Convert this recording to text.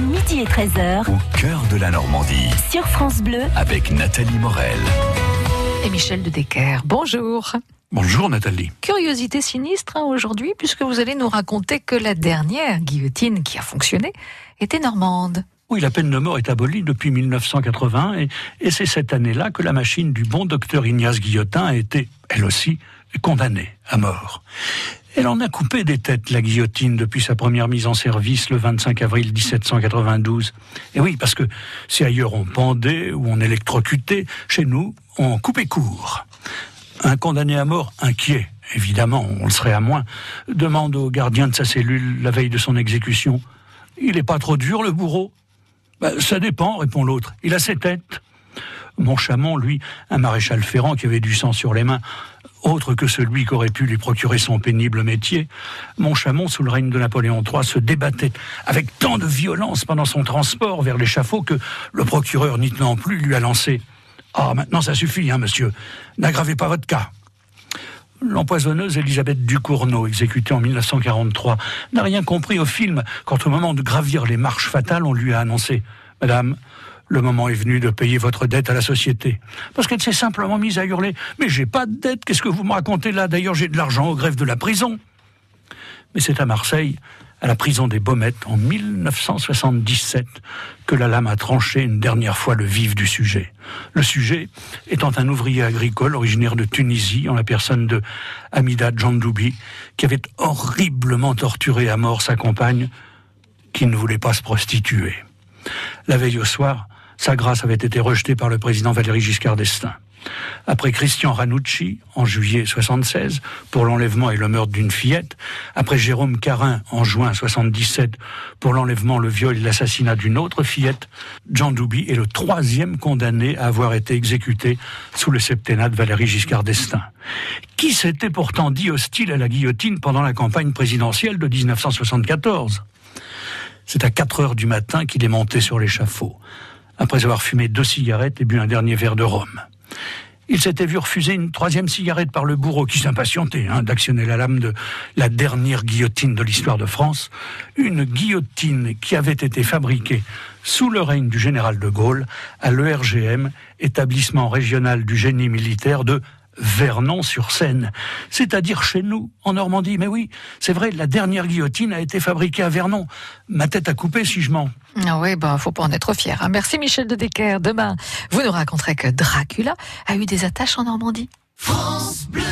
midi et 13h. Au cœur de la Normandie. Sur France Bleu. Avec Nathalie Morel. Et Michel de Decker. Bonjour. Bonjour Nathalie. Curiosité sinistre hein, aujourd'hui, puisque vous allez nous raconter que la dernière guillotine qui a fonctionné était normande. Oui, la peine de mort est abolie depuis 1980 et, et c'est cette année-là que la machine du bon docteur Ignace Guillotin a été, elle aussi, condamnée à mort. Elle en a coupé des têtes, la guillotine, depuis sa première mise en service le 25 avril 1792. Et oui, parce que si ailleurs on pendait ou on électrocutait, chez nous, on coupait court. Un condamné à mort inquiet, évidemment, on le serait à moins, demande au gardien de sa cellule la veille de son exécution. Il n'est pas trop dur, le bourreau? Ben, Ça dépend, répond l'autre. Il a ses têtes. Montchamon, lui, un maréchal ferrant qui avait du sang sur les mains, autre que celui qu'aurait pu lui procurer son pénible métier, Montchamon, sous le règne de Napoléon III, se débattait avec tant de violence pendant son transport vers l'échafaud que le procureur, n'y tenant plus, lui a lancé ah, maintenant ça suffit, hein, monsieur. N'aggravez pas votre cas. L'empoisonneuse Elisabeth Ducournau, exécutée en 1943, n'a rien compris au film quand au moment de gravir les marches fatales, on lui a annoncé Madame, le moment est venu de payer votre dette à la société. Parce qu'elle s'est simplement mise à hurler Mais j'ai pas de dette, qu'est-ce que vous me racontez là? D'ailleurs, j'ai de l'argent au greffe de la prison. Mais c'est à Marseille, à la prison des Baumettes en 1977 que la lame a tranché une dernière fois le vif du sujet. Le sujet étant un ouvrier agricole originaire de Tunisie en la personne de Hamida Djandoubi qui avait horriblement torturé à mort sa compagne qui ne voulait pas se prostituer. La veille au soir, sa grâce avait été rejetée par le président Valéry Giscard d'Estaing. Après Christian Ranucci, en juillet 76, pour l'enlèvement et le meurtre d'une fillette. Après Jérôme Carin, en juin 77, pour l'enlèvement, le viol et l'assassinat d'une autre fillette. Jean Doubi est le troisième condamné à avoir été exécuté sous le septennat de Valéry Giscard d'Estaing. Qui s'était pourtant dit hostile à la guillotine pendant la campagne présidentielle de 1974 C'est à 4 heures du matin qu'il est monté sur l'échafaud, après avoir fumé deux cigarettes et bu un dernier verre de rhum. Il s'était vu refuser une troisième cigarette par le bourreau qui s'impatientait hein, d'actionner la lame de la dernière guillotine de l'histoire de France, une guillotine qui avait été fabriquée sous le règne du général de Gaulle à l'ERGM, établissement régional du génie militaire de Vernon-sur-Seine, c'est-à-dire chez nous, en Normandie. Mais oui, c'est vrai, la dernière guillotine a été fabriquée à Vernon. Ma tête a coupé si je mens. Ah oui, ben, faut pas en être fier. Hein. Merci Michel de Decker. Demain, vous nous raconterez que Dracula a eu des attaches en Normandie. France Bleu